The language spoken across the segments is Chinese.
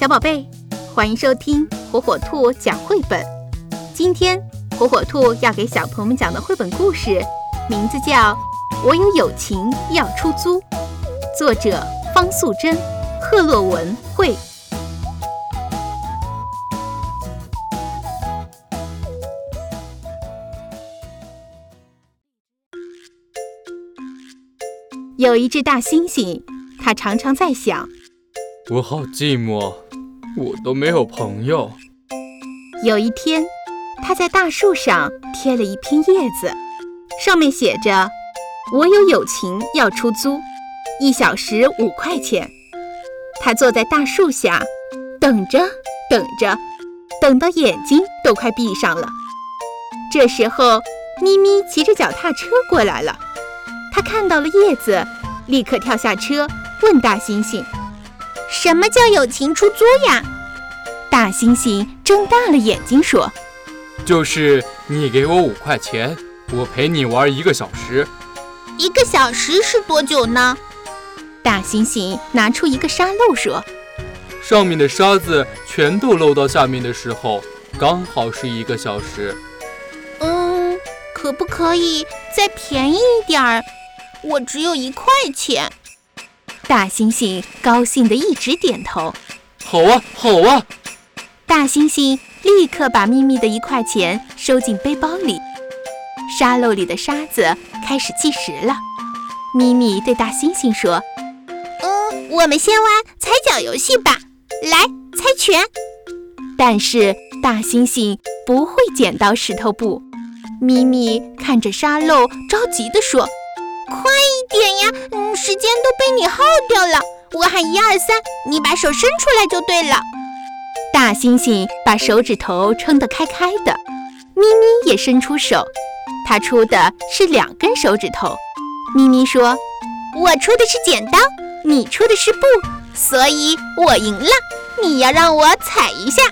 小宝贝，欢迎收听火火兔讲绘本。今天火火兔要给小朋友们讲的绘本故事，名字叫《我有友情要出租》，作者方素珍，贺洛文绘。有一只大猩猩，它常常在想：我好寂寞，我都没有朋友。有一天，它在大树上贴了一片叶子，上面写着：“我有友情要出租，一小时五块钱。”它坐在大树下，等着，等着，等到眼睛都快闭上了。这时候，咪咪骑着脚踏车过来了。他看到了叶子，立刻跳下车，问大猩猩：“什么叫友情出租呀？”大猩猩睁大了眼睛说：“就是你给我五块钱，我陪你玩一个小时。一个小时是多久呢？”大猩猩拿出一个沙漏说：“上面的沙子全都漏到下面的时候，刚好是一个小时。”嗯，可不可以再便宜一点儿？我只有一块钱，大猩猩高兴地一直点头。好啊，好啊！大猩猩立刻把咪咪的一块钱收进背包里。沙漏里的沙子开始计时了。咪咪对大猩猩说：“嗯，我们先玩踩脚游戏吧，来猜拳。”但是大猩猩不会剪刀石头布。咪咪看着沙漏，着急地说。快一点呀！嗯，时间都被你耗掉了。我喊一二三，你把手伸出来就对了。大猩猩把手指头撑得开开的，咪咪也伸出手，它出的是两根手指头。咪咪说：“我出的是剪刀，你出的是布，所以我赢了。你要让我踩一下。”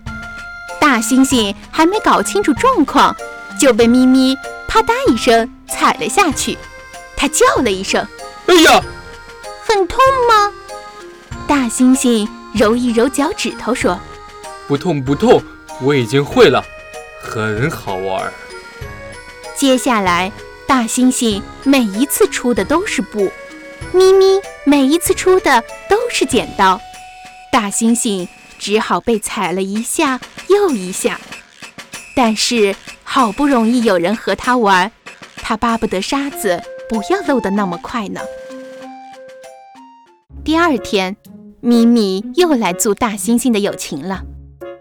大猩猩还没搞清楚状况，就被咪咪啪嗒一声踩了下去。他叫了一声：“哎呀，很痛吗？”大猩猩揉一揉脚趾头说：“不痛不痛，我已经会了，很好玩。”接下来，大猩猩每一次出的都是布，咪咪每一次出的都是剪刀，大猩猩只好被踩了一下又一下。但是好不容易有人和他玩，他巴不得沙子。不要漏得那么快呢。第二天，咪咪又来租大猩猩的友情了。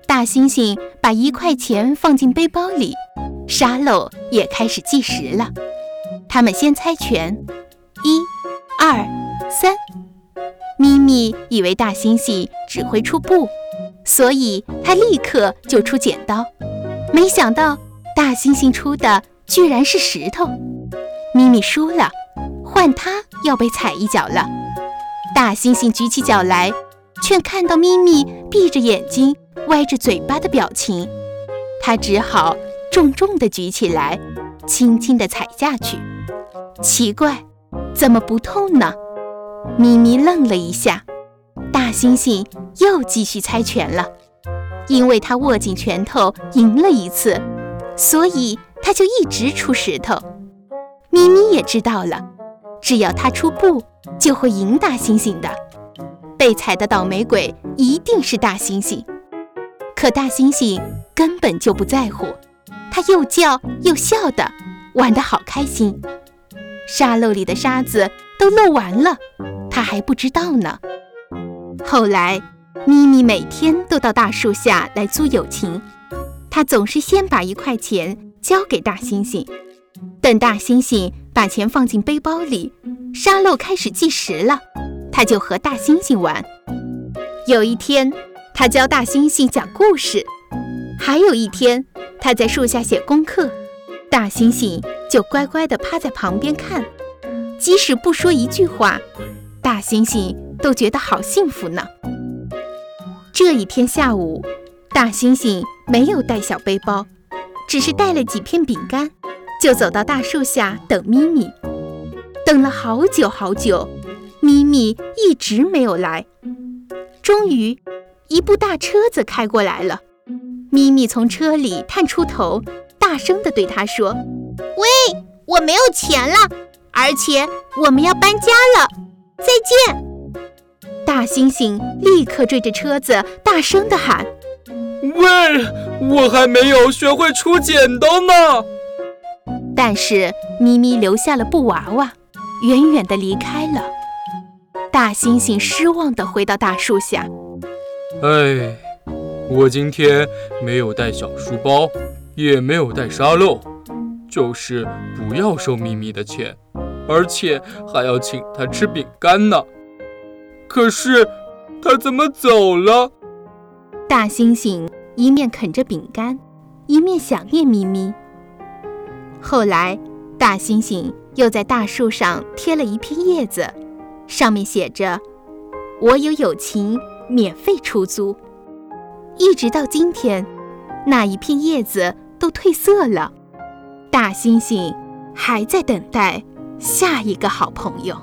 大猩猩把一块钱放进背包里，沙漏也开始计时了。他们先猜拳，一、二、三。咪咪以为大猩猩只会出布，所以他立刻就出剪刀。没想到大猩猩出的居然是石头。咪咪输了，换他要被踩一脚了。大猩猩举起脚来，却看到咪咪闭着眼睛、歪着嘴巴的表情，他只好重重地举起来，轻轻地踩下去。奇怪，怎么不痛呢？咪咪愣了一下。大猩猩又继续猜拳了，因为他握紧拳头赢了一次，所以他就一直出石头。咪咪也知道了，只要他出布，就会赢大猩猩的。被踩的倒霉鬼一定是大猩猩。可大猩猩根本就不在乎，他又叫又笑的，玩得好开心。沙漏里的沙子都漏完了，他还不知道呢。后来，咪咪每天都到大树下来租友情，他总是先把一块钱交给大猩猩。等大猩猩把钱放进背包里，沙漏开始计时了，他就和大猩猩玩。有一天，他教大猩猩讲故事；还有一天，他在树下写功课，大猩猩就乖乖地趴在旁边看，即使不说一句话，大猩猩都觉得好幸福呢。这一天下午，大猩猩没有带小背包，只是带了几片饼干。就走到大树下等咪咪，等了好久好久，咪咪一直没有来。终于，一部大车子开过来了。咪咪从车里探出头，大声地对他说：“喂，我没有钱了，而且我们要搬家了，再见！”大猩猩立刻追着车子，大声地喊：“喂，我还没有学会出剪刀呢！”但是咪咪留下了布娃娃，远远地离开了。大猩猩失望地回到大树下。哎，我今天没有带小书包，也没有带沙漏，就是不要收咪咪的钱，而且还要请他吃饼干呢。可是，他怎么走了？大猩猩一面啃着饼干，一面想念咪咪。后来，大猩猩又在大树上贴了一片叶子，上面写着：“我有友情，免费出租。”一直到今天，那一片叶子都褪色了，大猩猩还在等待下一个好朋友。